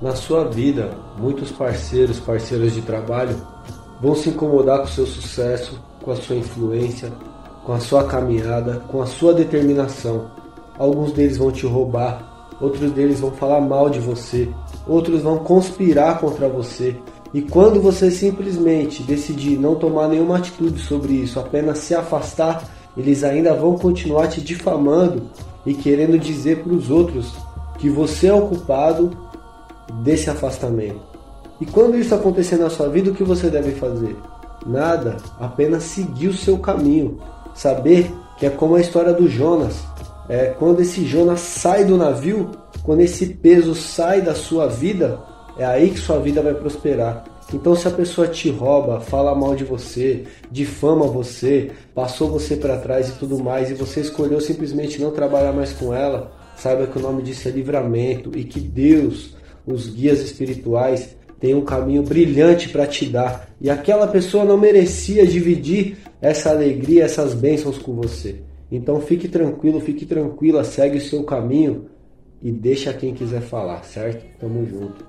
Na sua vida, muitos parceiros, parceiras de trabalho vão se incomodar com o seu sucesso, com a sua influência, com a sua caminhada, com a sua determinação. Alguns deles vão te roubar, outros deles vão falar mal de você, outros vão conspirar contra você. E quando você simplesmente decidir não tomar nenhuma atitude sobre isso, apenas se afastar, eles ainda vão continuar te difamando e querendo dizer para os outros que você é o culpado desse afastamento. E quando isso acontecer na sua vida, o que você deve fazer? Nada, apenas seguir o seu caminho. Saber que é como a história do Jonas. É quando esse Jonas sai do navio, quando esse peso sai da sua vida, é aí que sua vida vai prosperar. Então, se a pessoa te rouba, fala mal de você, difama você, passou você para trás e tudo mais, e você escolheu simplesmente não trabalhar mais com ela, saiba que o nome disso é livramento e que Deus, os guias espirituais, tem um caminho brilhante para te dar. E aquela pessoa não merecia dividir essa alegria, essas bênçãos com você. Então fique tranquilo, fique tranquila, segue o seu caminho e deixa quem quiser falar, certo? Tamo junto.